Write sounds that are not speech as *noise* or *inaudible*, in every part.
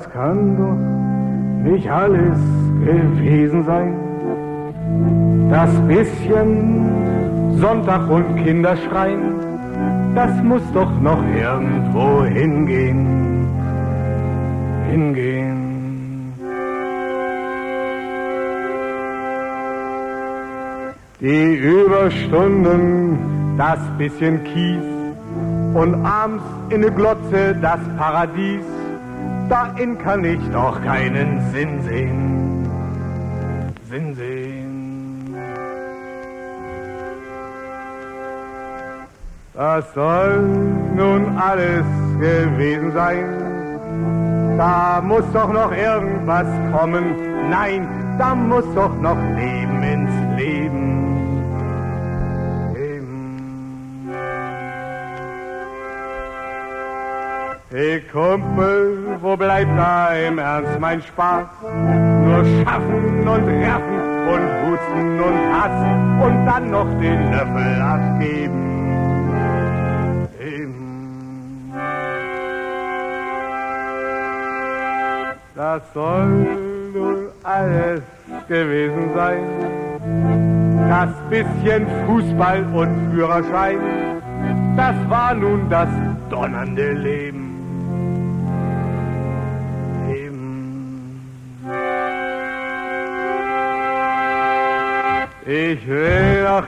Das kann doch nicht alles gewesen sein. Das bisschen Sonntag und Kinderschreien, das muss doch noch irgendwo hingehen. Hingehen. Die Überstunden, das bisschen Kies und abends in der Glotze das Paradies, darin kann ich doch keinen Sinn sehen. Sinn sehen. Das soll nun alles gewesen sein. Da muss doch noch irgendwas kommen. Nein, da muss doch noch Leben Hey Kumpel, wo bleibt da im Ernst mein Spaß? Nur schaffen und raffen und husten und hassen und dann noch den Löffel abgeben. Eben. Das soll nun alles gewesen sein. Das bisschen Fußball und Führerschein, das war nun das donnernde Leben. Ich will noch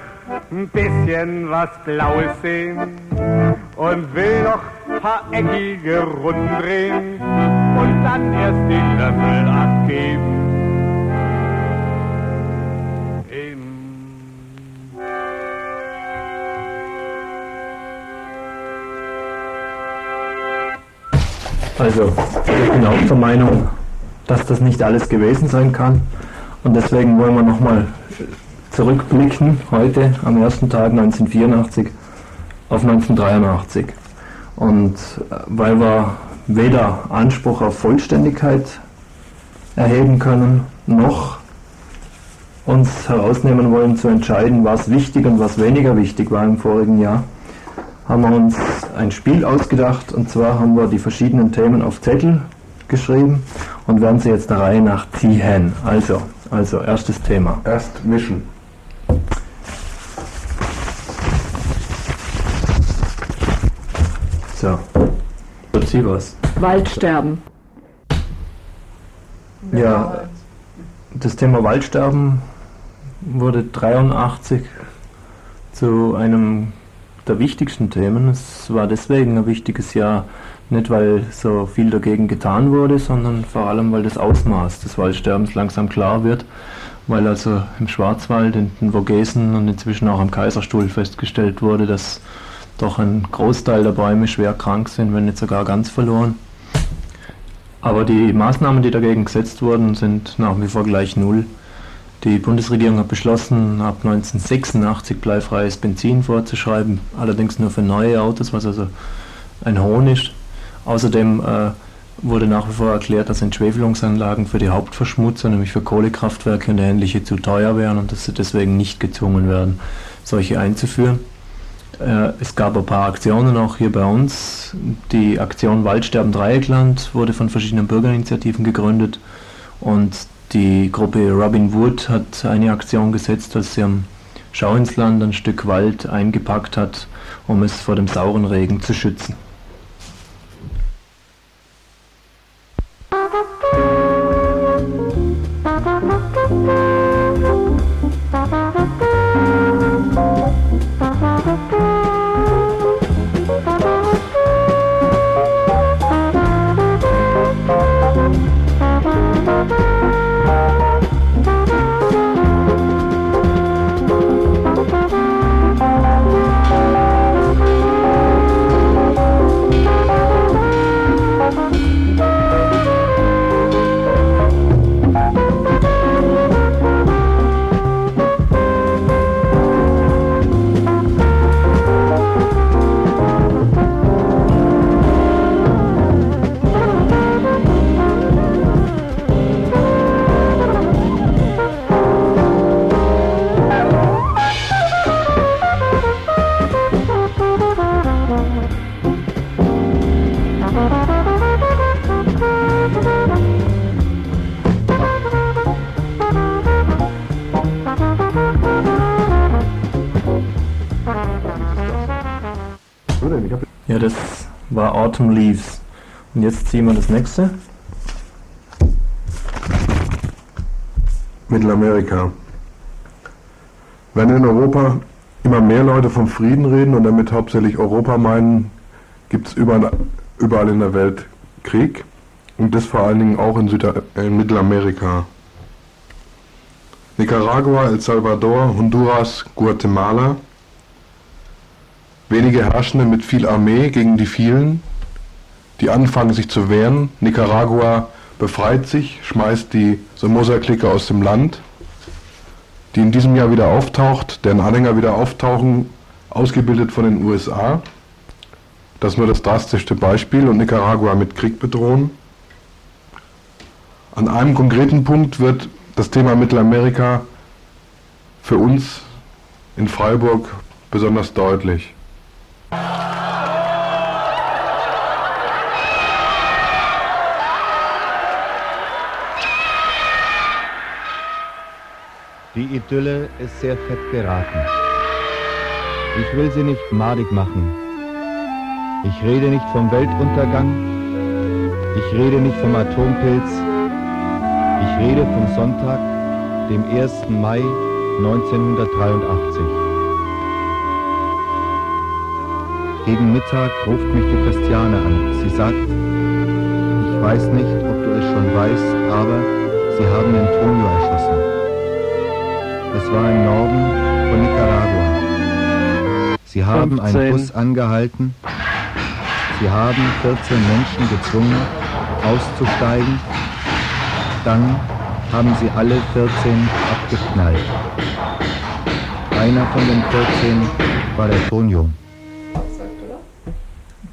ein bisschen was Blaues sehen und will noch ein paar eckige Runden drehen und dann erst den Löffel abgeben. Also, ich bin auch der Meinung, dass das nicht alles gewesen sein kann. Und deswegen wollen wir nochmal zurückblicken heute am ersten Tag 1984 auf 1983. Und äh, weil wir weder Anspruch auf Vollständigkeit erheben können, noch uns herausnehmen wollen zu entscheiden, was wichtig und was weniger wichtig war im vorigen Jahr, haben wir uns ein Spiel ausgedacht und zwar haben wir die verschiedenen Themen auf Zettel geschrieben und werden sie jetzt der Reihe nach ziehen. Also, also erstes Thema. Erst mischen. So. Erzähl was. Waldsterben. Ja, das Thema Waldsterben wurde 83 zu einem der wichtigsten Themen. Es war deswegen ein wichtiges Jahr, nicht weil so viel dagegen getan wurde, sondern vor allem, weil das Ausmaß des Waldsterbens langsam klar wird, weil also im Schwarzwald, in den Vogesen und inzwischen auch am Kaiserstuhl festgestellt wurde, dass doch ein Großteil der Bäume schwer krank sind, wenn nicht sogar ganz verloren. Aber die Maßnahmen, die dagegen gesetzt wurden, sind nach wie vor gleich null. Die Bundesregierung hat beschlossen, ab 1986 bleifreies Benzin vorzuschreiben, allerdings nur für neue Autos, was also ein Hohn ist. Außerdem äh, wurde nach wie vor erklärt, dass Entschwefelungsanlagen für die Hauptverschmutzer, nämlich für Kohlekraftwerke und ähnliche, zu teuer wären und dass sie deswegen nicht gezwungen werden, solche einzuführen. Äh, es gab ein paar Aktionen auch hier bei uns. Die Aktion Waldsterben Dreieckland wurde von verschiedenen Bürgerinitiativen gegründet und die Gruppe Robin Wood hat eine Aktion gesetzt, dass sie am Schauinsland ein Stück Wald eingepackt hat, um es vor dem sauren Regen zu schützen. Ja, das war Autumn Leaves. Und jetzt ziehen wir das nächste. Mittelamerika. Wenn in Europa immer mehr Leute vom Frieden reden und damit hauptsächlich Europa meinen, gibt es überall, überall in der Welt Krieg und das vor allen Dingen auch in, Süda in Mittelamerika. Nicaragua, El Salvador, Honduras, Guatemala. Wenige Herrschende mit viel Armee gegen die vielen, die anfangen sich zu wehren. Nicaragua befreit sich, schmeißt die Somoza-Clique aus dem Land, die in diesem Jahr wieder auftaucht, deren Anhänger wieder auftauchen, ausgebildet von den USA. Das ist nur das drastischste Beispiel und Nicaragua mit Krieg bedrohen. An einem konkreten Punkt wird das Thema Mittelamerika für uns in Freiburg besonders deutlich. Die Idylle ist sehr fett geraten. Ich will sie nicht madig machen. Ich rede nicht vom Weltuntergang. Ich rede nicht vom Atompilz. Ich rede vom Sonntag, dem 1. Mai 1983. Gegen Mittag ruft mich die Christiane an. Sie sagt, ich weiß nicht, ob du es schon weißt, aber sie haben Antonio erschossen. War im Norden von Nicaragua. Sie haben 15. einen Bus angehalten. Sie haben 14 Menschen gezwungen, auszusteigen. Dann haben sie alle 14 abgeknallt. Einer von den 14 war der Tonio.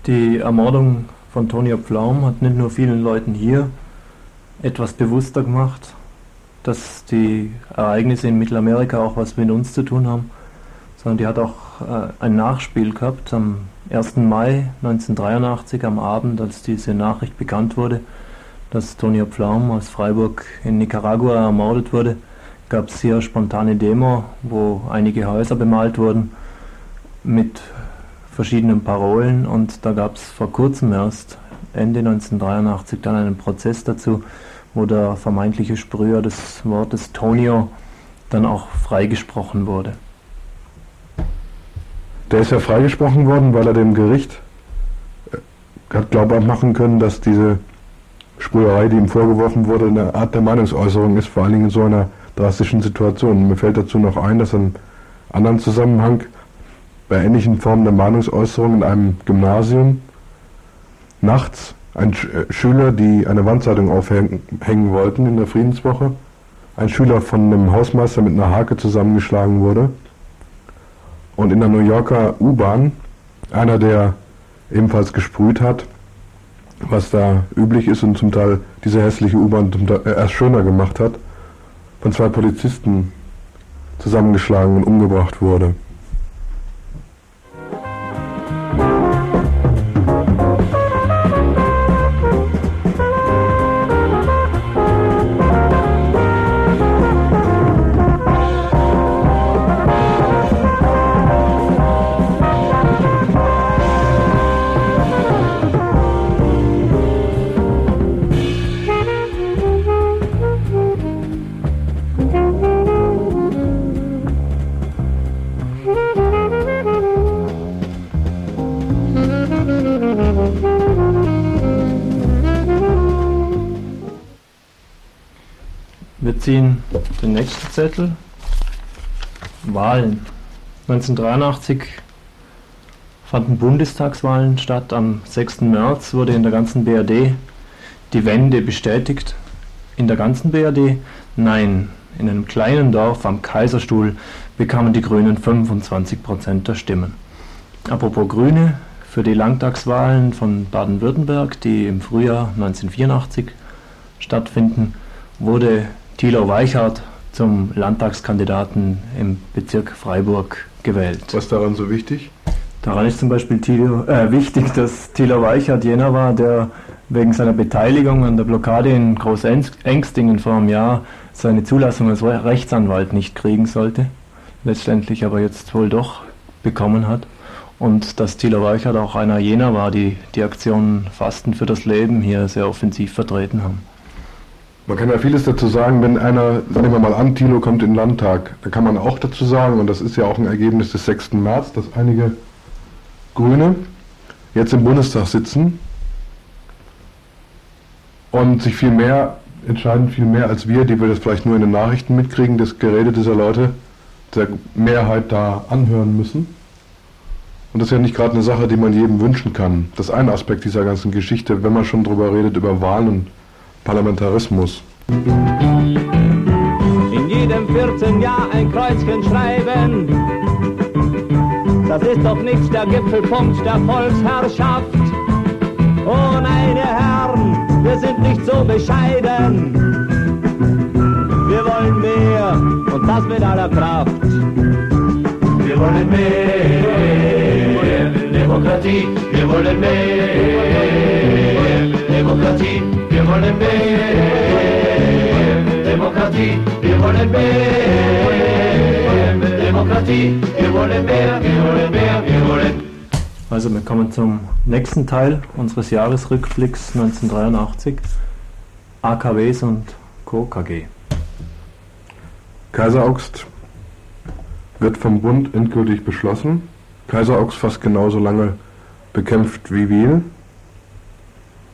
Die Ermordung von Tonio Pflaum hat nicht nur vielen Leuten hier etwas bewusster gemacht, dass die Ereignisse in Mittelamerika auch was mit uns zu tun haben, sondern die hat auch äh, ein Nachspiel gehabt am 1. Mai 1983 am Abend, als diese Nachricht bekannt wurde, dass Tonio Pflaum aus Freiburg in Nicaragua ermordet wurde, gab es hier spontane Demo, wo einige Häuser bemalt wurden mit verschiedenen Parolen und da gab es vor kurzem erst, Ende 1983, dann einen Prozess dazu, wo der vermeintliche Sprüher des Wortes Tonio dann auch freigesprochen wurde. Der ist ja freigesprochen worden, weil er dem Gericht äh, hat glaubhaft machen können, dass diese Sprüherei, die ihm vorgeworfen wurde, eine Art der Meinungsäußerung ist, vor allen Dingen in so einer drastischen Situation. Mir fällt dazu noch ein, dass im anderen Zusammenhang bei ähnlichen Formen der Meinungsäußerung in einem Gymnasium nachts ein Sch äh, Schüler, die eine Wandzeitung aufhängen wollten in der Friedenswoche, ein Schüler von einem Hausmeister mit einer Hake zusammengeschlagen wurde und in der New Yorker U-Bahn einer, der ebenfalls gesprüht hat, was da üblich ist und zum Teil diese hässliche U-Bahn äh, erst schöner gemacht hat, von zwei Polizisten zusammengeschlagen und umgebracht wurde. Ziehen den nächsten Zettel. Wahlen. 1983 fanden Bundestagswahlen statt. Am 6. März wurde in der ganzen BRD die Wende bestätigt. In der ganzen BRD? Nein. In einem kleinen Dorf am Kaiserstuhl bekamen die Grünen 25 Prozent der Stimmen. Apropos Grüne, für die Landtagswahlen von Baden-Württemberg, die im Frühjahr 1984 stattfinden, wurde Thilo Weichert zum Landtagskandidaten im Bezirk Freiburg gewählt. Was ist daran so wichtig? Daran ist zum Beispiel Thilo, äh, wichtig, dass Thilo Weichert jener war, der wegen seiner Beteiligung an der Blockade in Großengstingen vor einem Jahr seine Zulassung als Rechtsanwalt nicht kriegen sollte, letztendlich aber jetzt wohl doch bekommen hat. Und dass Thilo Weichert auch einer jener war, die die Aktion Fasten für das Leben hier sehr offensiv vertreten haben. Man kann ja vieles dazu sagen, wenn einer, nehmen wir mal an, Thilo kommt in den Landtag, da kann man auch dazu sagen, und das ist ja auch ein Ergebnis des 6. März, dass einige Grüne jetzt im Bundestag sitzen und sich viel mehr entscheiden, viel mehr als wir, die wir das vielleicht nur in den Nachrichten mitkriegen, das Gerede dieser Leute der Mehrheit da anhören müssen. Und das ist ja nicht gerade eine Sache, die man jedem wünschen kann. Das ist ein Aspekt dieser ganzen Geschichte, wenn man schon drüber redet, über Wahlen Parlamentarismus. In jedem 14 Jahr ein Kreuzchen schreiben. Das ist doch nicht der Gipfelpunkt der Volksherrschaft. Oh meine Herren, wir sind nicht so bescheiden. Wir wollen mehr und das mit aller Kraft. Wir wollen mehr Demokratie, wir wollen mehr Demokratie, wir wollen mehr Demokratie, wir wollen mehr Demokratie, wir wollen mehr, wir wollen mehr, wir wollen Also wir kommen zum nächsten Teil unseres Jahresrückblicks 1983. AKWs und Co. KG. Kaiseraugst wird vom Bund endgültig beschlossen. Kaiseraugst fast genauso lange bekämpft wie Wiel.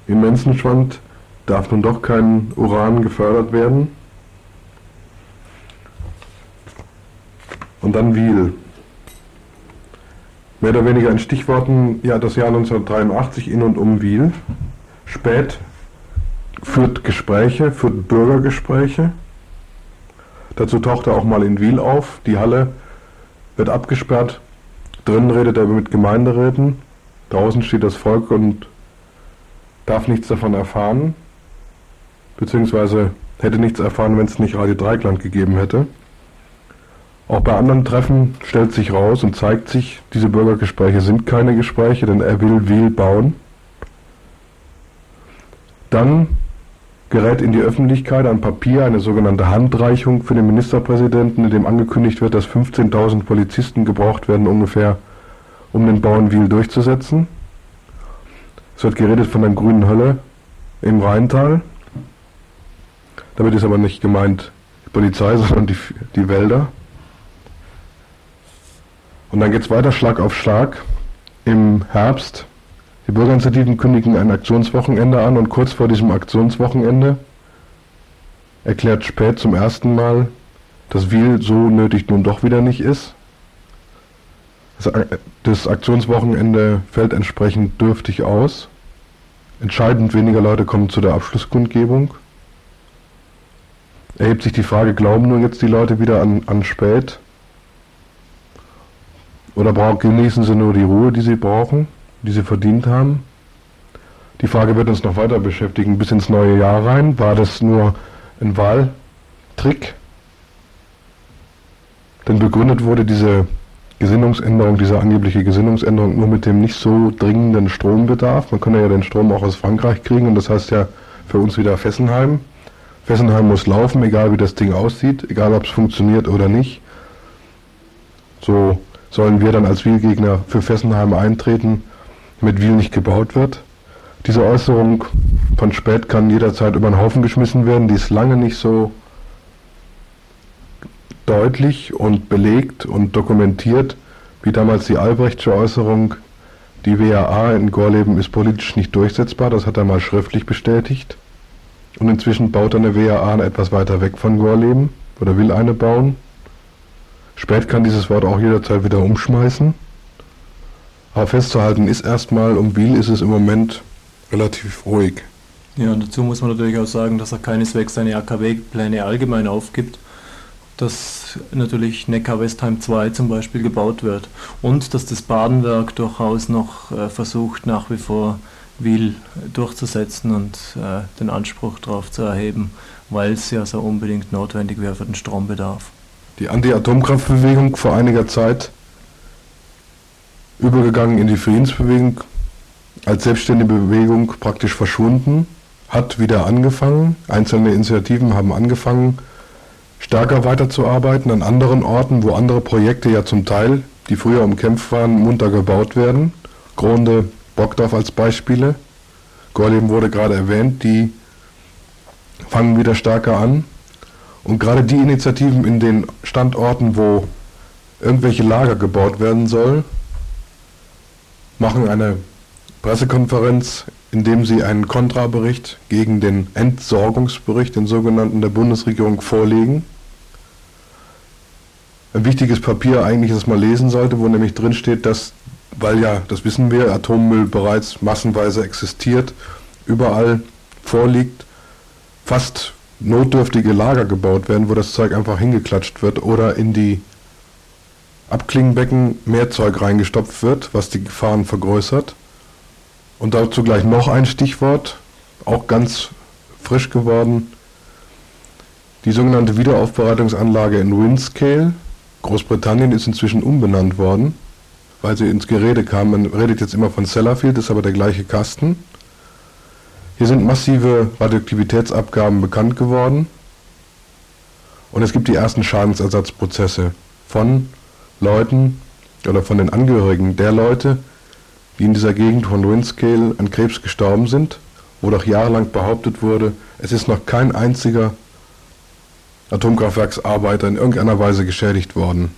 Im Menzenschwand darf nun doch kein Uran gefördert werden. Und dann Wiel. Mehr oder weniger in Stichworten, ja, das Jahr 1983 in und um Wiel. Spät führt Gespräche, führt Bürgergespräche. Dazu taucht er auch mal in Wiel auf. Die Halle wird abgesperrt. Drinnen redet er mit Gemeinderäten. Draußen steht das Volk und darf nichts davon erfahren. Beziehungsweise hätte nichts erfahren, wenn es nicht Radio Dreikland gegeben hätte. Auch bei anderen Treffen stellt sich raus und zeigt sich, diese Bürgergespräche sind keine Gespräche, denn er will Wiel bauen. Dann gerät in die Öffentlichkeit ein Papier, eine sogenannte Handreichung für den Ministerpräsidenten, in dem angekündigt wird, dass 15.000 Polizisten gebraucht werden ungefähr, um den Bau in Wiel durchzusetzen. Es wird geredet von der grünen Hölle im Rheintal. Damit ist aber nicht gemeint die Polizei, *laughs* sondern die, die Wälder. Und dann geht es weiter Schlag auf Schlag. Im Herbst die Bürgerinitiativen kündigen ein Aktionswochenende an und kurz vor diesem Aktionswochenende erklärt Spät zum ersten Mal, dass Wiel so nötig nun doch wieder nicht ist. Das Aktionswochenende fällt entsprechend dürftig aus. Entscheidend weniger Leute kommen zu der Abschlusskundgebung. Erhebt sich die Frage, glauben nun jetzt die Leute wieder an, an Spät? Oder brauchen, genießen sie nur die Ruhe, die sie brauchen? die sie verdient haben. Die Frage wird uns noch weiter beschäftigen bis ins neue Jahr rein. War das nur ein Wahltrick? Denn begründet wurde diese Gesinnungsänderung, diese angebliche Gesinnungsänderung nur mit dem nicht so dringenden Strombedarf. Man könne ja den Strom auch aus Frankreich kriegen und das heißt ja für uns wieder Fessenheim. Fessenheim muss laufen, egal wie das Ding aussieht, egal ob es funktioniert oder nicht. So sollen wir dann als Wielgegner für Fessenheim eintreten mit Wiel nicht gebaut wird. Diese Äußerung von Spät kann jederzeit über den Haufen geschmissen werden. Die ist lange nicht so deutlich und belegt und dokumentiert wie damals die Albrechtsche Äußerung, die WAA in Gorleben ist politisch nicht durchsetzbar. Das hat er mal schriftlich bestätigt. Und inzwischen baut er eine WAA etwas weiter weg von Gorleben oder will eine bauen. Spät kann dieses Wort auch jederzeit wieder umschmeißen. Aber festzuhalten ist erstmal, um Wiel ist es im Moment relativ ruhig. Ja, und dazu muss man natürlich auch sagen, dass er keineswegs seine AKW-Pläne allgemein aufgibt, dass natürlich Neckar-Westheim 2 zum Beispiel gebaut wird und dass das Badenwerk durchaus noch äh, versucht, nach wie vor Wiel durchzusetzen und äh, den Anspruch darauf zu erheben, weil es ja so unbedingt notwendig wäre für den Strombedarf. Die Anti-Atomkraftbewegung vor einiger Zeit übergegangen in die Friedensbewegung, als selbstständige Bewegung praktisch verschwunden, hat wieder angefangen. Einzelne Initiativen haben angefangen, stärker weiterzuarbeiten an anderen Orten, wo andere Projekte ja zum Teil die früher umkämpft waren, munter gebaut werden. Gronde, Brockdorf als Beispiele. Gorleben wurde gerade erwähnt, die fangen wieder stärker an. Und gerade die Initiativen in den Standorten, wo irgendwelche Lager gebaut werden soll, machen eine Pressekonferenz, in dem sie einen Kontrabericht gegen den Entsorgungsbericht, den sogenannten der Bundesregierung, vorlegen. Ein wichtiges Papier eigentlich, das man lesen sollte, wo nämlich drin steht, dass, weil ja, das wissen wir, Atommüll bereits massenweise existiert, überall vorliegt, fast notdürftige Lager gebaut werden, wo das Zeug einfach hingeklatscht wird oder in die Abklingenbecken mehr Zeug reingestopft wird, was die Gefahren vergrößert. Und dazu gleich noch ein Stichwort, auch ganz frisch geworden. Die sogenannte Wiederaufbereitungsanlage in Windscale, Großbritannien, ist inzwischen umbenannt worden, weil sie ins Gerede kam. Man redet jetzt immer von Sellafield, ist aber der gleiche Kasten. Hier sind massive Radioaktivitätsabgaben bekannt geworden und es gibt die ersten Schadensersatzprozesse von Leuten oder von den Angehörigen der Leute, die in dieser Gegend von Windscale an Krebs gestorben sind, wo doch jahrelang behauptet wurde, es ist noch kein einziger Atomkraftwerksarbeiter in irgendeiner Weise geschädigt worden.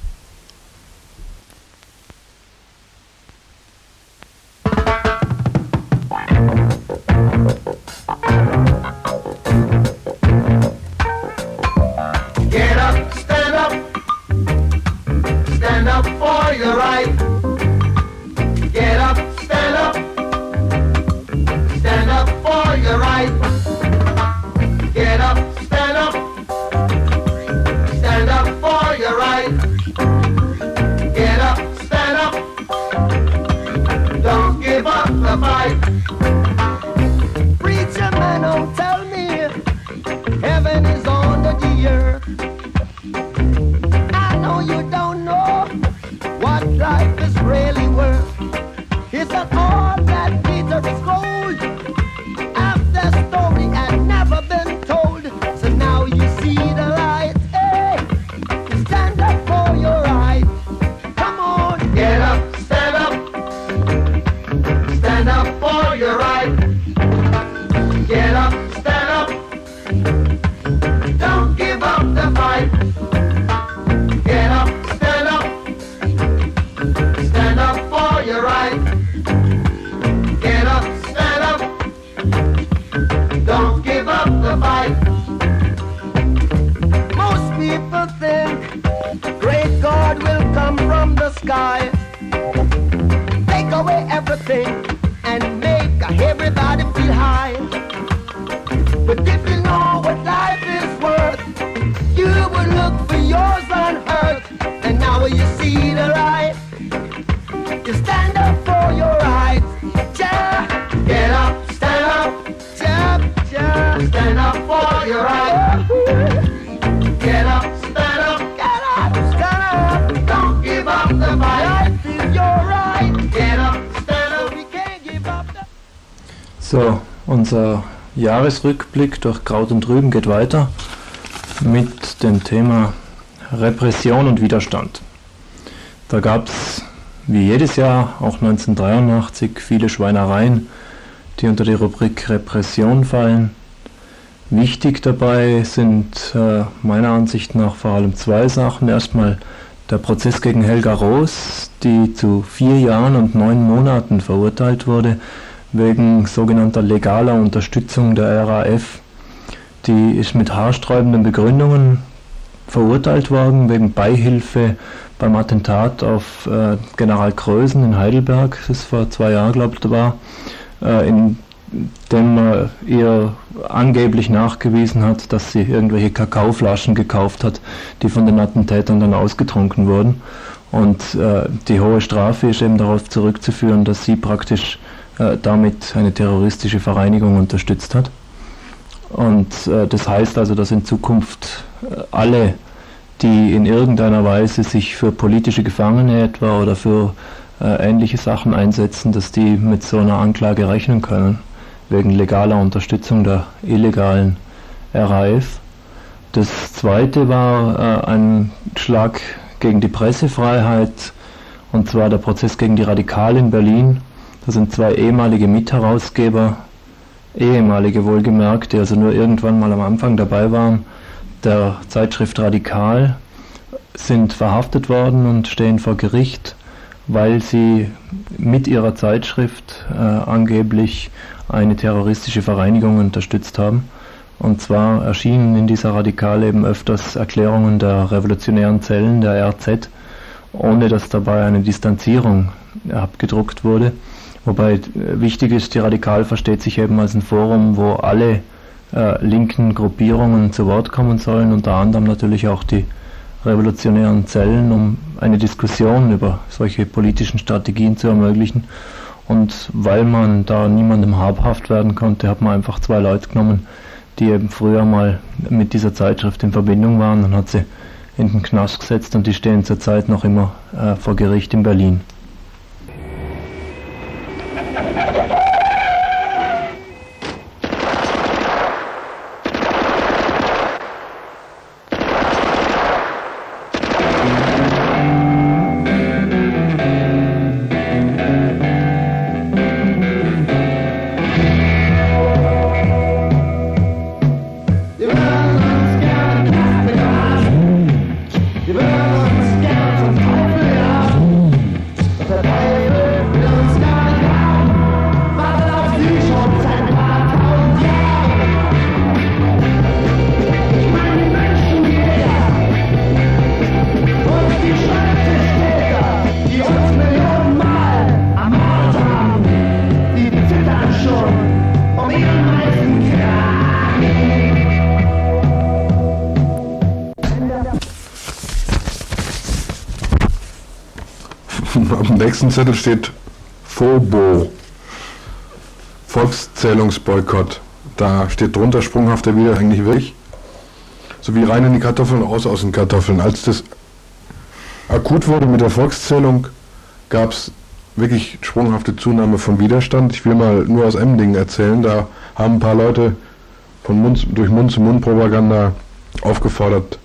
Jahresrückblick durch Kraut und Rüben geht weiter mit dem Thema Repression und Widerstand. Da gab es wie jedes Jahr, auch 1983, viele Schweinereien, die unter die Rubrik Repression fallen. Wichtig dabei sind äh, meiner Ansicht nach vor allem zwei Sachen. Erstmal der Prozess gegen Helga Roos, die zu vier Jahren und neun Monaten verurteilt wurde wegen sogenannter legaler Unterstützung der RAF. Die ist mit haarsträubenden Begründungen verurteilt worden wegen Beihilfe beim Attentat auf äh, General Krösen in Heidelberg, das vor zwei Jahren, glaube ich, war, äh, in dem man ihr angeblich nachgewiesen hat, dass sie irgendwelche Kakaoflaschen gekauft hat, die von den Attentätern dann ausgetrunken wurden. Und äh, die hohe Strafe ist eben darauf zurückzuführen, dass sie praktisch äh, damit eine terroristische Vereinigung unterstützt hat. Und äh, das heißt also, dass in Zukunft äh, alle, die in irgendeiner Weise sich für politische Gefangene etwa oder für äh, ähnliche Sachen einsetzen, dass die mit so einer Anklage rechnen können, wegen legaler Unterstützung der illegalen RAF. Das zweite war äh, ein Schlag gegen die Pressefreiheit Und zwar der Prozess gegen die Radikale in Berlin. Da sind zwei ehemalige Mitherausgeber, ehemalige wohlgemerkt, die also nur irgendwann mal am Anfang dabei waren, der Zeitschrift Radikal, sind verhaftet worden und stehen vor Gericht, weil sie mit ihrer Zeitschrift äh, angeblich eine terroristische Vereinigung unterstützt haben. Und zwar erschienen in dieser Radikal eben öfters Erklärungen der revolutionären Zellen, der RZ, ohne dass dabei eine Distanzierung abgedruckt wurde. Wobei äh, wichtig ist, die Radikal versteht sich eben als ein Forum, wo alle äh, linken Gruppierungen zu Wort kommen sollen, unter anderem natürlich auch die revolutionären Zellen, um eine Diskussion über solche politischen Strategien zu ermöglichen. Und weil man da niemandem habhaft werden konnte, hat man einfach zwei Leute genommen, die eben früher mal mit dieser Zeitschrift in Verbindung waren und hat sie in den Knast gesetzt und die stehen zurzeit noch immer äh, vor Gericht in Berlin. Nächsten Zettel steht FOBO, Volkszählungsboykott. Da steht drunter sprunghafter wieder eigentlich wirklich. So wie rein in die Kartoffeln, raus aus den Kartoffeln. Als das akut wurde mit der Volkszählung, gab es wirklich sprunghafte Zunahme von Widerstand. Ich will mal nur aus Emdingen erzählen. Da haben ein paar Leute von Mund, durch Mund-zu-Mund-Propaganda aufgefordert,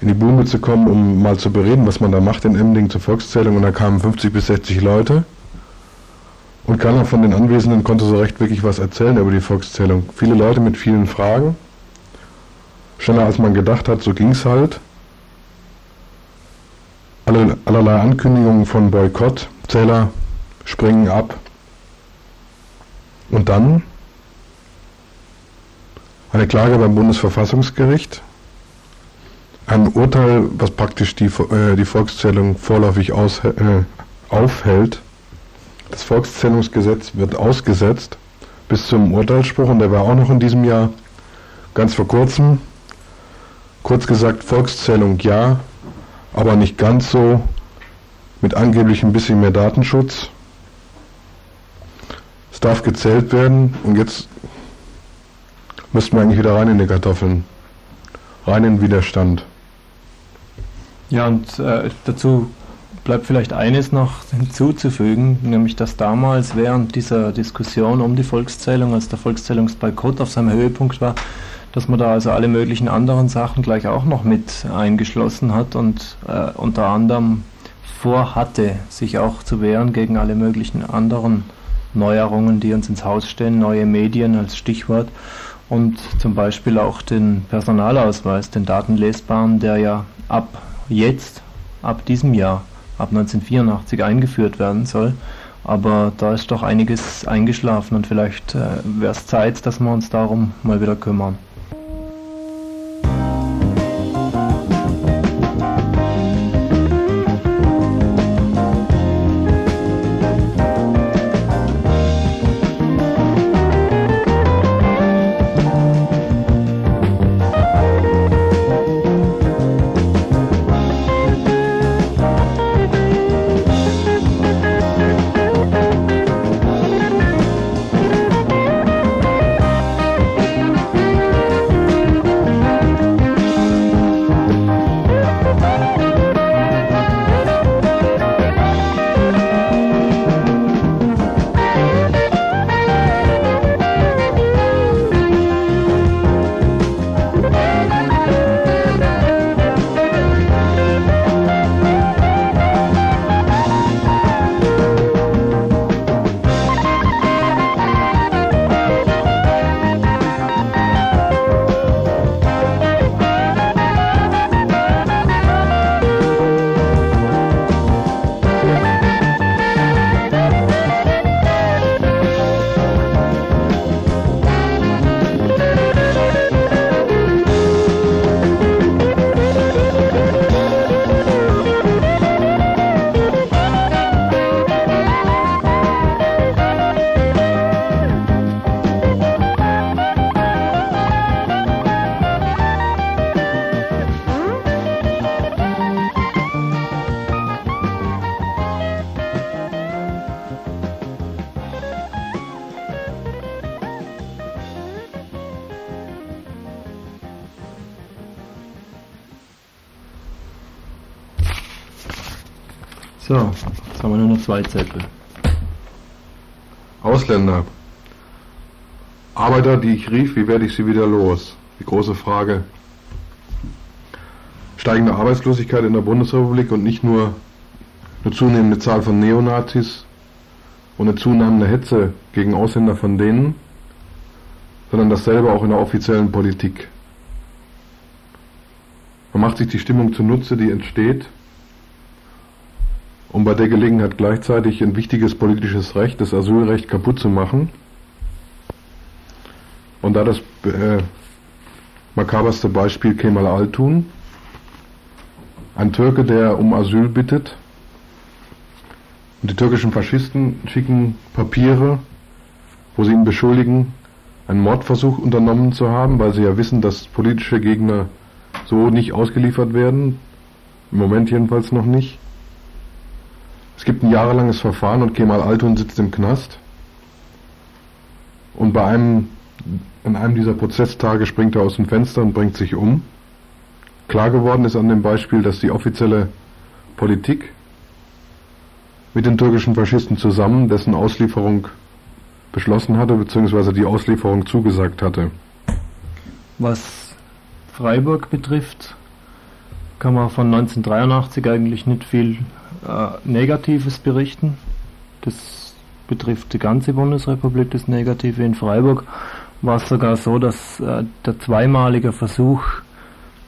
in die Blume zu kommen, um mal zu bereden, was man da macht in Emding zur Volkszählung. Und da kamen 50 bis 60 Leute. Und keiner von den Anwesenden konnte so recht wirklich was erzählen über die Volkszählung. Viele Leute mit vielen Fragen. Schneller als man gedacht hat, so ging es halt. Alle, allerlei Ankündigungen von Boykott, Zähler springen ab. Und dann eine Klage beim Bundesverfassungsgericht ein Urteil, was praktisch die, äh, die Volkszählung vorläufig aus, äh, aufhält. Das Volkszählungsgesetz wird ausgesetzt bis zum Urteilsspruch und der war auch noch in diesem Jahr ganz vor kurzem. Kurz gesagt, Volkszählung ja, aber nicht ganz so, mit angeblich ein bisschen mehr Datenschutz. Es darf gezählt werden und jetzt müssten wir eigentlich wieder rein in die Kartoffeln, rein in Widerstand. Ja, und äh, dazu bleibt vielleicht eines noch hinzuzufügen, nämlich dass damals während dieser Diskussion um die Volkszählung, als der Volkszählungsboykott auf seinem Höhepunkt war, dass man da also alle möglichen anderen Sachen gleich auch noch mit eingeschlossen hat und äh, unter anderem vorhatte, sich auch zu wehren gegen alle möglichen anderen Neuerungen, die uns ins Haus stehen, neue Medien als Stichwort und zum Beispiel auch den Personalausweis, den datenlesbaren, der ja ab jetzt, ab diesem Jahr, ab 1984 eingeführt werden soll. Aber da ist doch einiges eingeschlafen und vielleicht äh, wäre es Zeit, dass wir uns darum mal wieder kümmern. So, jetzt haben wir nur noch zwei Zettel. Ausländer. Arbeiter, die ich rief, wie werde ich sie wieder los? Die große Frage. Steigende Arbeitslosigkeit in der Bundesrepublik und nicht nur eine zunehmende Zahl von Neonazis und eine zunehmende Hetze gegen Ausländer von denen, sondern dasselbe auch in der offiziellen Politik. Man macht sich die Stimmung zunutze, die entsteht, um bei der Gelegenheit gleichzeitig ein wichtiges politisches Recht, das Asylrecht, kaputt zu machen. Und da das äh, makaberste Beispiel Kemal Altun, ein Türke, der um Asyl bittet, und die türkischen Faschisten schicken Papiere, wo sie ihn beschuldigen, einen Mordversuch unternommen zu haben, weil sie ja wissen, dass politische Gegner so nicht ausgeliefert werden. Im Moment jedenfalls noch nicht. Es gibt ein jahrelanges Verfahren und Kemal Altun sitzt im Knast. Und bei einem, an einem dieser Prozesstage springt er aus dem Fenster und bringt sich um. Klar geworden ist an dem Beispiel, dass die offizielle Politik mit den türkischen Faschisten zusammen dessen Auslieferung beschlossen hatte, beziehungsweise die Auslieferung zugesagt hatte. Was Freiburg betrifft, kann man von 1983 eigentlich nicht viel äh, Negatives berichten. Das betrifft die ganze Bundesrepublik, das Negative. In Freiburg war es sogar so, dass äh, der zweimalige Versuch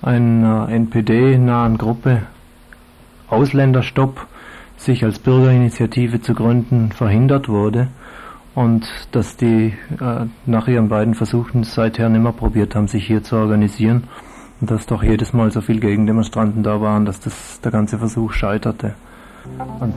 einer NPD-nahen Gruppe Ausländerstopp sich als Bürgerinitiative zu gründen verhindert wurde und dass die äh, nach ihren beiden Versuchen seither nimmer probiert haben, sich hier zu organisieren und dass doch jedes Mal so viele Gegendemonstranten da waren, dass das der ganze Versuch scheiterte. Und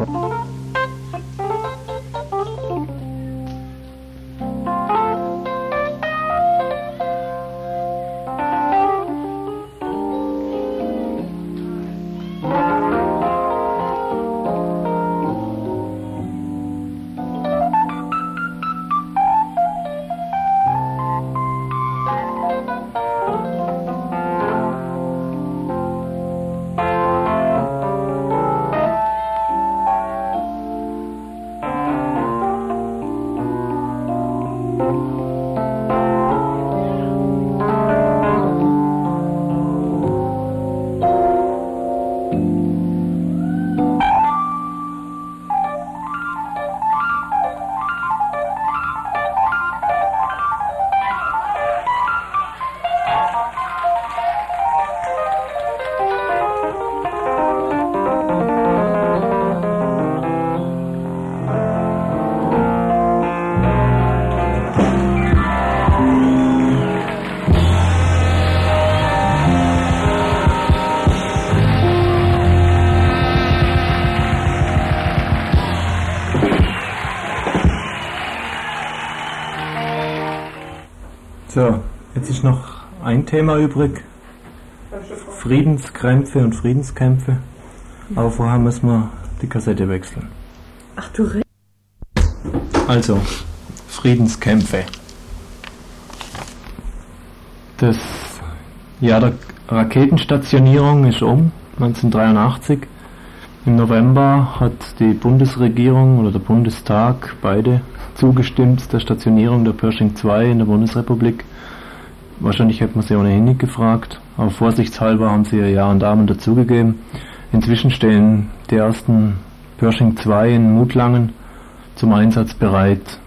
Thema übrig. Friedenskrämpfe und Friedenskämpfe. Aber vorher müssen wir die Kassette wechseln. Ach du Re Also, Friedenskämpfe. Das Jahr der Raketenstationierung ist um, 1983. Im November hat die Bundesregierung oder der Bundestag beide zugestimmt der Stationierung der Pershing 2 in der Bundesrepublik. Wahrscheinlich hätte man sie ohnehin nicht gefragt, aber vorsichtshalber haben sie ihr Ja und Amen dazugegeben. Inzwischen stehen die ersten Pershing 2 in Mutlangen zum Einsatz bereit.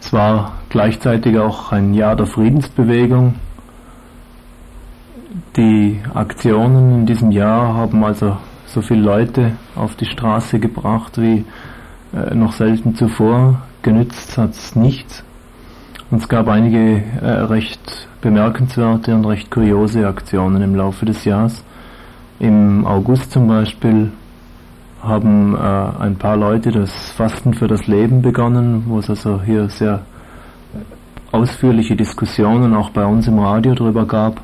Es war gleichzeitig auch ein Jahr der Friedensbewegung. Die Aktionen in diesem Jahr haben also so viele Leute auf die Straße gebracht wie äh, noch selten zuvor. Genützt hat es nichts. Und es gab einige äh, recht bemerkenswerte und recht kuriose Aktionen im Laufe des Jahres. Im August zum Beispiel haben äh, ein paar Leute das Fasten für das Leben begonnen, wo es also hier sehr ausführliche Diskussionen auch bei uns im Radio darüber gab.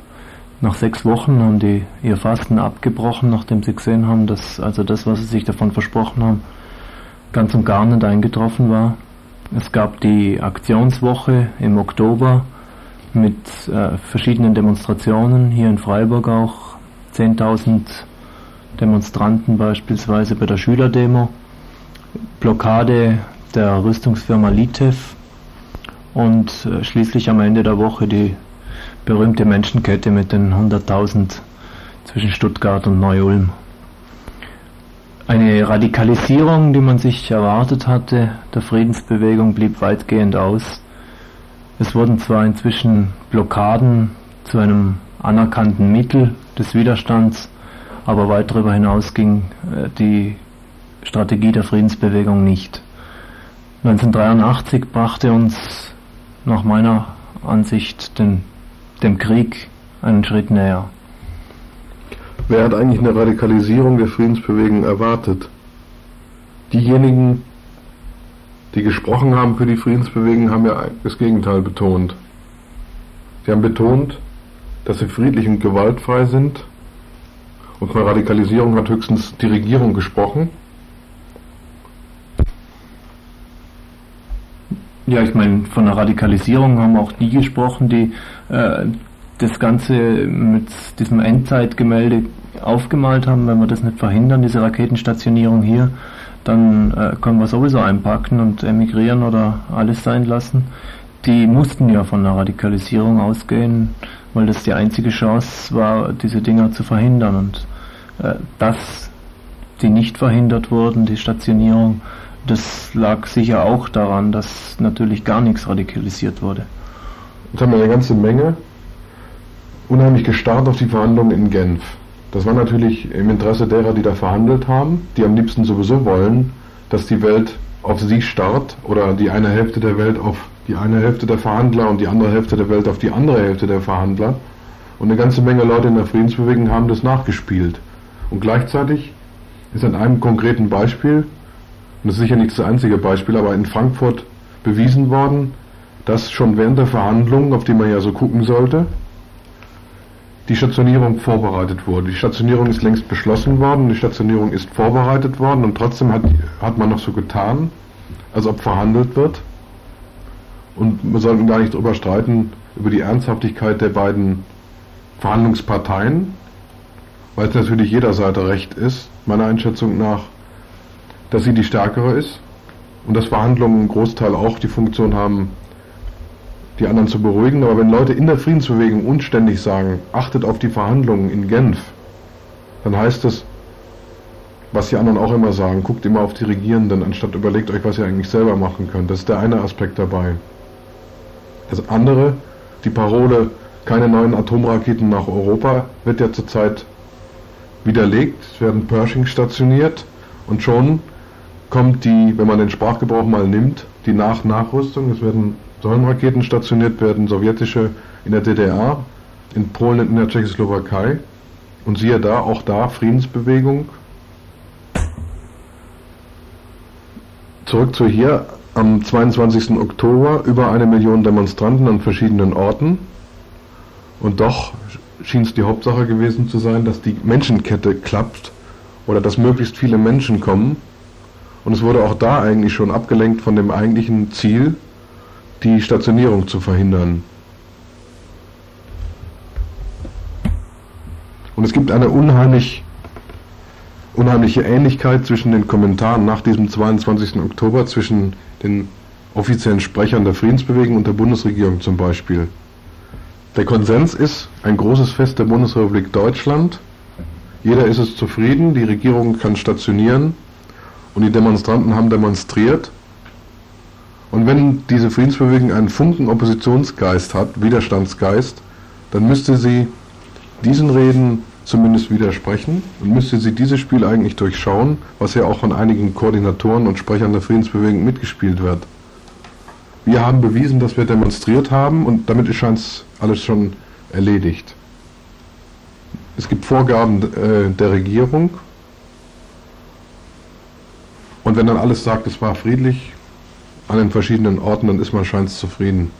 Nach sechs Wochen haben die ihr Fasten abgebrochen, nachdem sie gesehen haben, dass also das, was sie sich davon versprochen haben, ganz und gar nicht eingetroffen war. Es gab die Aktionswoche im Oktober mit äh, verschiedenen Demonstrationen, hier in Freiburg auch 10.000 Demonstranten beispielsweise bei der Schülerdemo, Blockade der Rüstungsfirma Litev und äh, schließlich am Ende der Woche die berühmte Menschenkette mit den 100.000 zwischen Stuttgart und Neu-Ulm. Eine Radikalisierung, die man sich erwartet hatte, der Friedensbewegung blieb weitgehend aus. Es wurden zwar inzwischen Blockaden zu einem anerkannten Mittel des Widerstands, aber weit darüber hinaus ging äh, die Strategie der Friedensbewegung nicht. 1983 brachte uns nach meiner Ansicht den, dem Krieg einen Schritt näher. Wer hat eigentlich eine Radikalisierung der Friedensbewegung erwartet? Diejenigen, die gesprochen haben für die Friedensbewegung, haben ja das Gegenteil betont. Sie haben betont, dass sie friedlich und gewaltfrei sind. Und von Radikalisierung hat höchstens die Regierung gesprochen. Ja, ich meine, von der Radikalisierung haben auch die gesprochen, die äh, das Ganze mit diesem Endzeitgemälde aufgemalt haben, wenn wir das nicht verhindern, diese Raketenstationierung hier, dann äh, können wir sowieso einpacken und emigrieren oder alles sein lassen. Die mussten ja von der Radikalisierung ausgehen, weil das die einzige Chance war, diese Dinger zu verhindern. Und äh, dass die nicht verhindert wurden, die Stationierung, das lag sicher auch daran, dass natürlich gar nichts radikalisiert wurde. Jetzt haben wir eine ganze Menge unheimlich gestarrt auf die Verhandlungen in Genf. Das war natürlich im Interesse derer, die da verhandelt haben, die am liebsten sowieso wollen, dass die Welt auf sie starrt oder die eine Hälfte der Welt auf die eine Hälfte der Verhandler und die andere Hälfte der Welt auf die andere Hälfte der Verhandler. Und eine ganze Menge Leute in der Friedensbewegung haben das nachgespielt. Und gleichzeitig ist an einem konkreten Beispiel, und das ist sicher nicht das einzige Beispiel, aber in Frankfurt bewiesen worden, dass schon während der Verhandlungen, auf die man ja so gucken sollte, die Stationierung vorbereitet wurde. Die Stationierung ist längst beschlossen worden, die Stationierung ist vorbereitet worden und trotzdem hat, hat man noch so getan, als ob verhandelt wird. Und wir sollten gar nicht darüber streiten, über die Ernsthaftigkeit der beiden Verhandlungsparteien, weil es natürlich jeder Seite recht ist, meiner Einschätzung nach, dass sie die stärkere ist und dass Verhandlungen im Großteil auch die Funktion haben, die anderen zu beruhigen. Aber wenn Leute in der Friedensbewegung unständig sagen, achtet auf die Verhandlungen in Genf, dann heißt es, was die anderen auch immer sagen, guckt immer auf die Regierenden, anstatt überlegt euch, was ihr eigentlich selber machen könnt. Das ist der eine Aspekt dabei. Das andere, die Parole, keine neuen Atomraketen nach Europa, wird ja zurzeit widerlegt. Es werden Pershing stationiert und schon kommt die, wenn man den Sprachgebrauch mal nimmt, die Nach-Nachrüstung. Es werden sollen Raketen stationiert werden, sowjetische in der DDR, in Polen und in der Tschechoslowakei. Und siehe da, auch da Friedensbewegung. Zurück zu hier, am 22. Oktober über eine Million Demonstranten an verschiedenen Orten. Und doch schien es die Hauptsache gewesen zu sein, dass die Menschenkette klappt oder dass möglichst viele Menschen kommen. Und es wurde auch da eigentlich schon abgelenkt von dem eigentlichen Ziel, die Stationierung zu verhindern. Und es gibt eine unheimlich, unheimliche Ähnlichkeit zwischen den Kommentaren nach diesem 22. Oktober, zwischen den offiziellen Sprechern der Friedensbewegung und der Bundesregierung zum Beispiel. Der Konsens ist ein großes Fest der Bundesrepublik Deutschland. Jeder ist es zufrieden, die Regierung kann stationieren und die Demonstranten haben demonstriert und wenn diese Friedensbewegung einen Funken Oppositionsgeist hat, Widerstandsgeist, dann müsste sie diesen Reden zumindest widersprechen und müsste sie dieses Spiel eigentlich durchschauen, was ja auch von einigen Koordinatoren und Sprechern der Friedensbewegung mitgespielt wird. Wir haben bewiesen, dass wir demonstriert haben und damit ist es alles schon erledigt. Es gibt Vorgaben äh, der Regierung und wenn dann alles sagt, es war friedlich, an den verschiedenen Orten, dann ist man scheinbar zufrieden.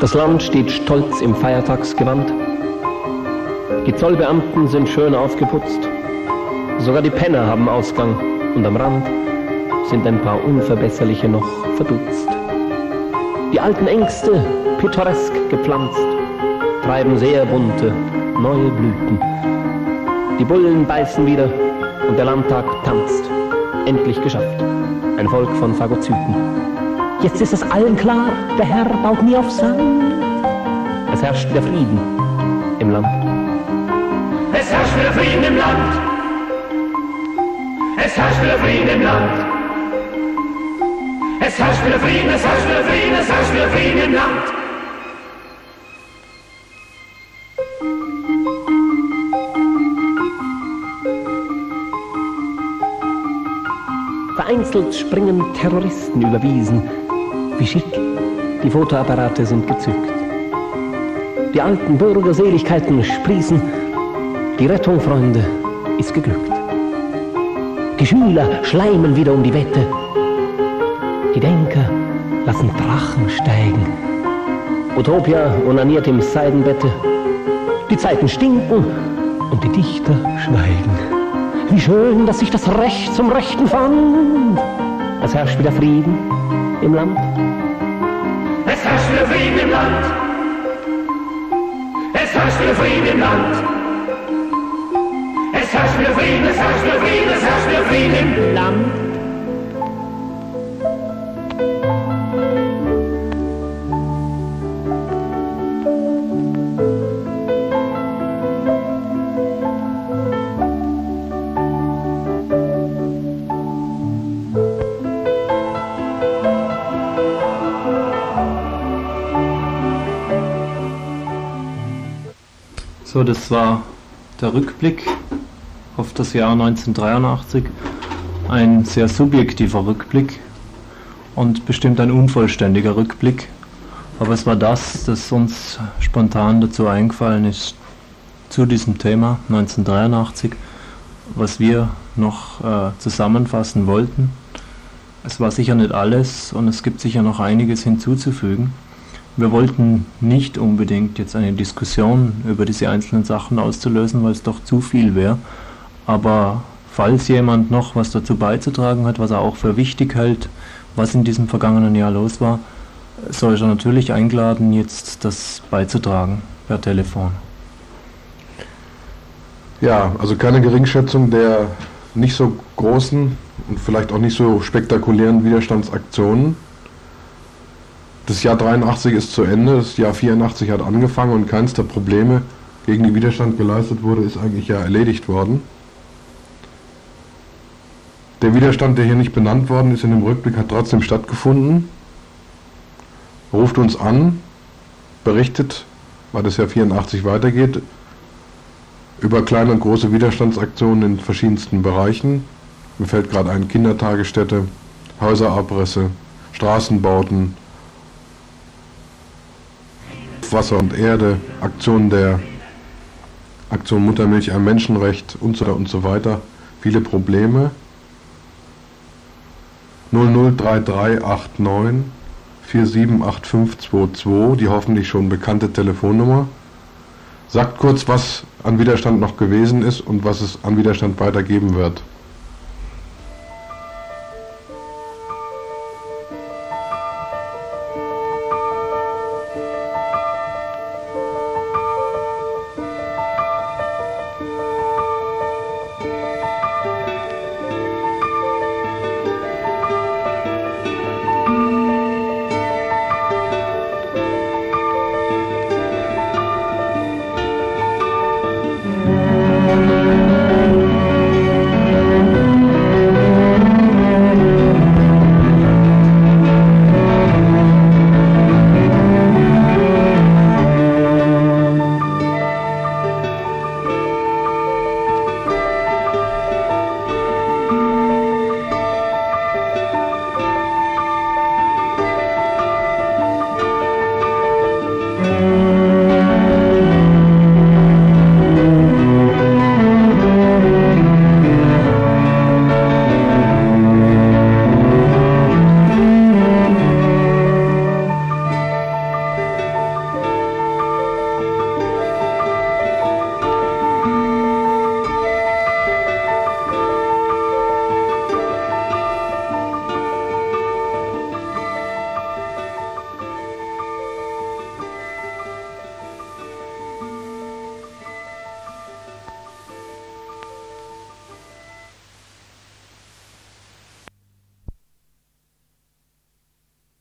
Das Land steht stolz im Feiertagsgewand die Zollbeamten sind schön aufgeputzt. Sogar die Penner haben Ausgang und am Rand sind ein paar Unverbesserliche noch verdutzt. Die alten Ängste, pittoresk gepflanzt, treiben sehr bunte, neue Blüten. Die Bullen beißen wieder und der Landtag tanzt. Endlich geschafft. Ein Volk von Phagozyten. Jetzt ist es allen klar, der Herr baut nie auf Sand. Es herrscht wieder Frieden im Land. Es herrscht wieder Frieden im Land. Es herrscht wieder Frieden im Land. Es herrscht wieder Frieden, es herrscht wieder Frieden, es herrscht wieder Frieden im Land. Vereinzelt springen Terroristen über Wiesen. Wie schick, die Fotoapparate sind gezückt. Die alten Bürgerseligkeiten sprießen. Die Rettung, Freunde, ist geglückt. Die Schüler schleimen wieder um die Wette. Die Denker lassen Drachen steigen. Utopia onaniert im Seidenbette. Die Zeiten stinken und die Dichter schweigen. Wie schön, dass sich das Recht zum Rechten fand. Es herrscht wieder Frieden im Land. Es herrscht wieder Frieden im Land. Es herrscht wieder Frieden im Land. Es herrscht wieder Frieden, es herrscht wieder Frieden, es herrscht wieder Frieden im Land. So, das war der Rückblick auf das Jahr 1983. Ein sehr subjektiver Rückblick und bestimmt ein unvollständiger Rückblick. Aber es war das, das uns spontan dazu eingefallen ist zu diesem Thema 1983, was wir noch äh, zusammenfassen wollten. Es war sicher nicht alles und es gibt sicher noch einiges hinzuzufügen. Wir wollten nicht unbedingt jetzt eine Diskussion über diese einzelnen Sachen auszulösen, weil es doch zu viel wäre. Aber falls jemand noch was dazu beizutragen hat, was er auch für wichtig hält, was in diesem vergangenen Jahr los war, soll er natürlich eingeladen, jetzt das beizutragen per Telefon. Ja, also keine Geringschätzung der nicht so großen und vielleicht auch nicht so spektakulären Widerstandsaktionen. Das Jahr 83 ist zu Ende, das Jahr 84 hat angefangen und keins der Probleme, gegen die Widerstand geleistet wurde, ist eigentlich ja erledigt worden. Der Widerstand, der hier nicht benannt worden ist in dem Rückblick, hat trotzdem stattgefunden. Ruft uns an, berichtet, weil das Jahr 84 weitergeht, über kleine und große Widerstandsaktionen in verschiedensten Bereichen. Mir fällt gerade ein Kindertagesstätte, Häuserabrisse, Straßenbauten, Wasser und Erde, Aktion der Aktion Muttermilch ein Menschenrecht und so, und so weiter. Viele Probleme. 003389 478522, die hoffentlich schon bekannte Telefonnummer. Sagt kurz, was an Widerstand noch gewesen ist und was es an Widerstand weitergeben wird.